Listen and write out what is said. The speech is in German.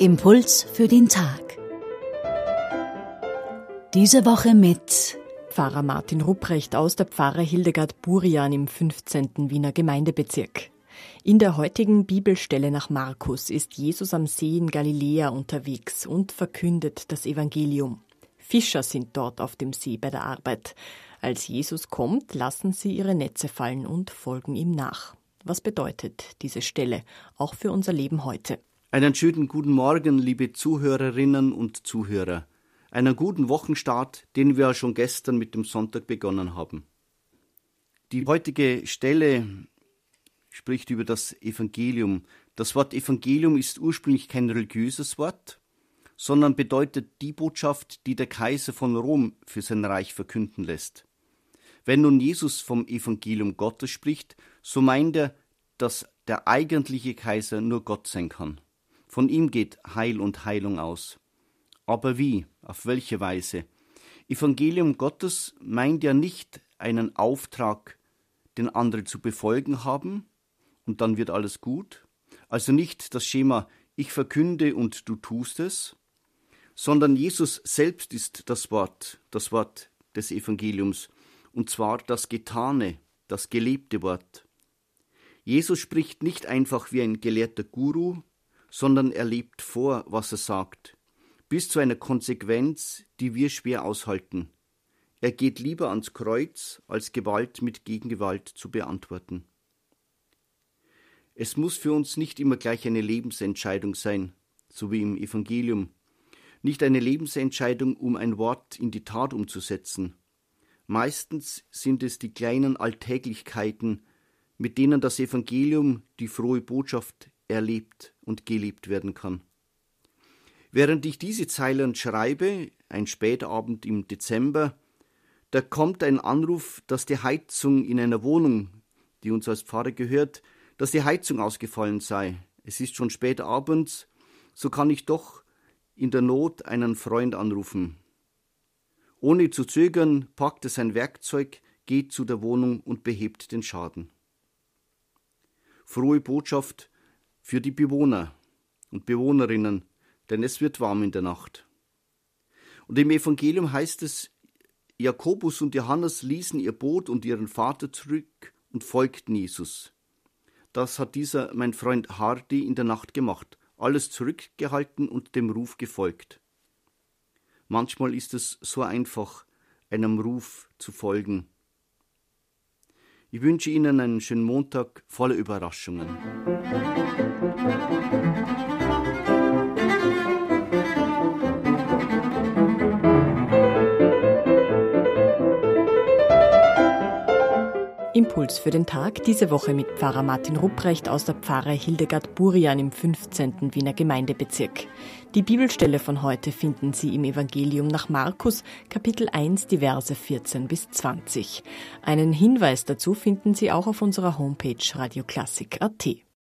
Impuls für den Tag. Diese Woche mit Pfarrer Martin Rupprecht aus der Pfarre Hildegard Burian im 15. Wiener Gemeindebezirk. In der heutigen Bibelstelle nach Markus ist Jesus am See in Galiläa unterwegs und verkündet das Evangelium. Fischer sind dort auf dem See bei der Arbeit. Als Jesus kommt, lassen sie ihre Netze fallen und folgen ihm nach. Was bedeutet diese Stelle auch für unser Leben heute? Einen schönen guten Morgen, liebe Zuhörerinnen und Zuhörer. Einen guten Wochenstart, den wir schon gestern mit dem Sonntag begonnen haben. Die heutige Stelle spricht über das Evangelium. Das Wort Evangelium ist ursprünglich kein religiöses Wort, sondern bedeutet die Botschaft, die der Kaiser von Rom für sein Reich verkünden lässt. Wenn nun Jesus vom Evangelium Gottes spricht, so meint er, dass der eigentliche Kaiser nur Gott sein kann. Von ihm geht Heil und Heilung aus. Aber wie? Auf welche Weise? Evangelium Gottes meint ja nicht einen Auftrag, den andere zu befolgen haben, und dann wird alles gut. Also nicht das Schema Ich verkünde und du tust es, sondern Jesus selbst ist das Wort, das Wort des Evangeliums, und zwar das Getane, das gelebte Wort. Jesus spricht nicht einfach wie ein gelehrter Guru, sondern er lebt vor, was er sagt, bis zu einer Konsequenz, die wir schwer aushalten. Er geht lieber ans Kreuz, als Gewalt mit Gegengewalt zu beantworten. Es muss für uns nicht immer gleich eine Lebensentscheidung sein, so wie im Evangelium, nicht eine Lebensentscheidung, um ein Wort in die Tat umzusetzen. Meistens sind es die kleinen Alltäglichkeiten, mit denen das Evangelium, die frohe Botschaft, erlebt und gelebt werden kann. Während ich diese Zeilen schreibe, ein Spätabend im Dezember, da kommt ein Anruf, dass die Heizung in einer Wohnung, die uns als Pfarrer gehört, dass die Heizung ausgefallen sei. Es ist schon spät abends, so kann ich doch in der Not einen Freund anrufen. Ohne zu zögern packt er sein Werkzeug, geht zu der Wohnung und behebt den Schaden. Frohe Botschaft für die Bewohner und Bewohnerinnen, denn es wird warm in der Nacht. Und im Evangelium heißt es, Jakobus und Johannes ließen ihr Boot und ihren Vater zurück und folgten Jesus. Das hat dieser mein Freund Hardy in der Nacht gemacht, alles zurückgehalten und dem Ruf gefolgt. Manchmal ist es so einfach, einem Ruf zu folgen. Ich wünsche Ihnen einen schönen Montag voller Überraschungen. Impuls für den Tag diese Woche mit Pfarrer Martin Rupprecht aus der Pfarre Hildegard Burian im 15. Wiener Gemeindebezirk. Die Bibelstelle von heute finden Sie im Evangelium nach Markus, Kapitel 1, die Verse 14 bis 20. Einen Hinweis dazu finden Sie auch auf unserer Homepage radioklassik.at.